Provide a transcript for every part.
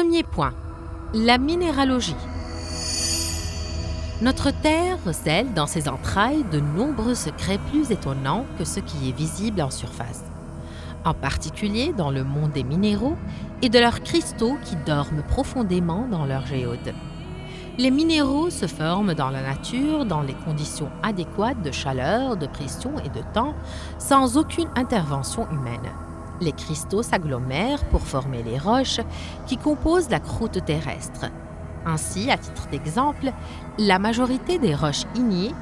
Premier point, la minéralogie. Notre Terre recèle dans ses entrailles de nombreux secrets plus étonnants que ce qui est visible en surface, en particulier dans le monde des minéraux et de leurs cristaux qui dorment profondément dans leur géode. Les minéraux se forment dans la nature dans les conditions adéquates de chaleur, de pression et de temps, sans aucune intervention humaine. Les cristaux s'agglomèrent pour former les roches qui composent la croûte terrestre. Ainsi, à titre d'exemple, la majorité des roches ignées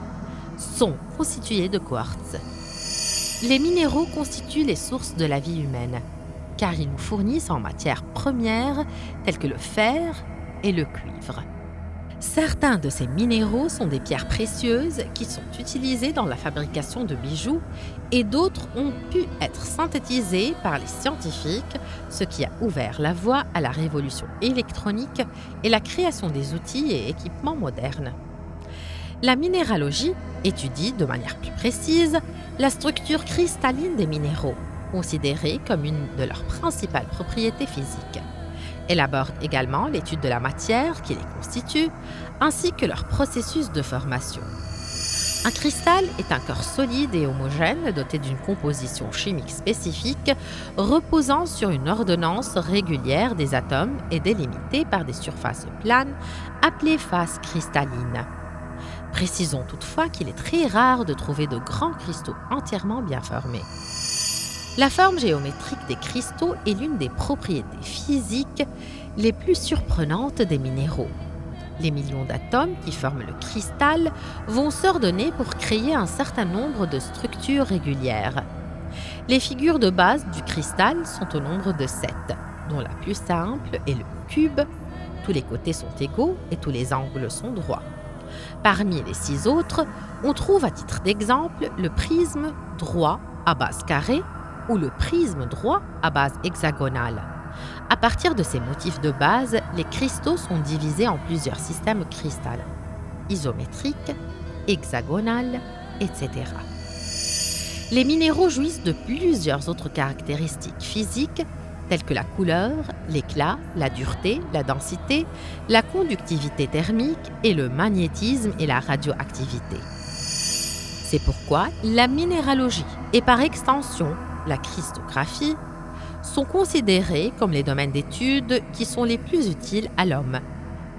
sont constituées de quartz. Les minéraux constituent les sources de la vie humaine, car ils nous fournissent en matières premières telles que le fer et le cuivre. Certains de ces minéraux sont des pierres précieuses qui sont utilisées dans la fabrication de bijoux et d'autres ont pu être synthétisés par les scientifiques, ce qui a ouvert la voie à la révolution électronique et la création des outils et équipements modernes. La minéralogie étudie de manière plus précise la structure cristalline des minéraux, considérée comme une de leurs principales propriétés physiques. Elle également l'étude de la matière qui les constitue, ainsi que leur processus de formation. Un cristal est un corps solide et homogène doté d'une composition chimique spécifique reposant sur une ordonnance régulière des atomes et délimitée par des surfaces planes appelées faces cristallines. Précisons toutefois qu'il est très rare de trouver de grands cristaux entièrement bien formés. La forme géométrique des cristaux est l'une des propriétés physiques les plus surprenantes des minéraux. Les millions d'atomes qui forment le cristal vont s'ordonner pour créer un certain nombre de structures régulières. Les figures de base du cristal sont au nombre de sept, dont la plus simple est le cube. Tous les côtés sont égaux et tous les angles sont droits. Parmi les six autres, on trouve à titre d'exemple le prisme droit à base carrée ou le prisme droit à base hexagonale. À partir de ces motifs de base, les cristaux sont divisés en plusieurs systèmes cristallins, isométriques, hexagonales, etc. Les minéraux jouissent de plusieurs autres caractéristiques physiques telles que la couleur, l'éclat, la dureté, la densité, la conductivité thermique et le magnétisme et la radioactivité. C'est pourquoi la minéralogie et par extension la christographie, sont considérés comme les domaines d'études qui sont les plus utiles à l'homme,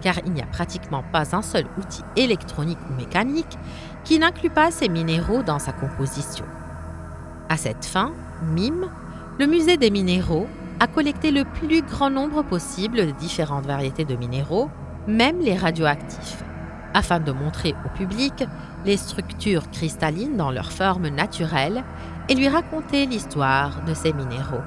car il n'y a pratiquement pas un seul outil électronique ou mécanique qui n'inclut pas ces minéraux dans sa composition. À cette fin, MIM, le musée des minéraux, a collecté le plus grand nombre possible de différentes variétés de minéraux, même les radioactifs, afin de montrer au public les structures cristallines dans leur forme naturelle et lui raconter l'histoire de ces minéraux.